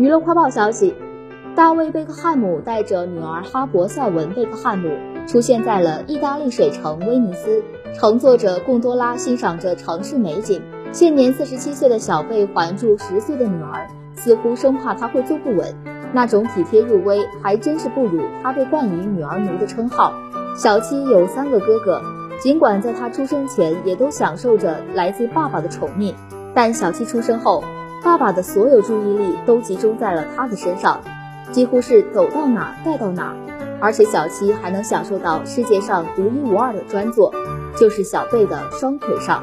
娱乐快报消息：大卫·贝克汉姆带着女儿哈伯·塞文·贝克汉姆出现在了意大利水城威尼斯，乘坐着贡多拉欣赏着城市美景。现年四十七岁的小贝环住十岁的女儿，似乎生怕她会坐不稳，那种体贴入微，还真是不辱他被冠以“女儿奴”的称号。小七有三个哥哥，尽管在他出生前也都享受着来自爸爸的宠溺，但小七出生后。爸爸的所有注意力都集中在了他的身上，几乎是走到哪带到哪，而且小七还能享受到世界上独一无二的专座，就是小贝的双腿上。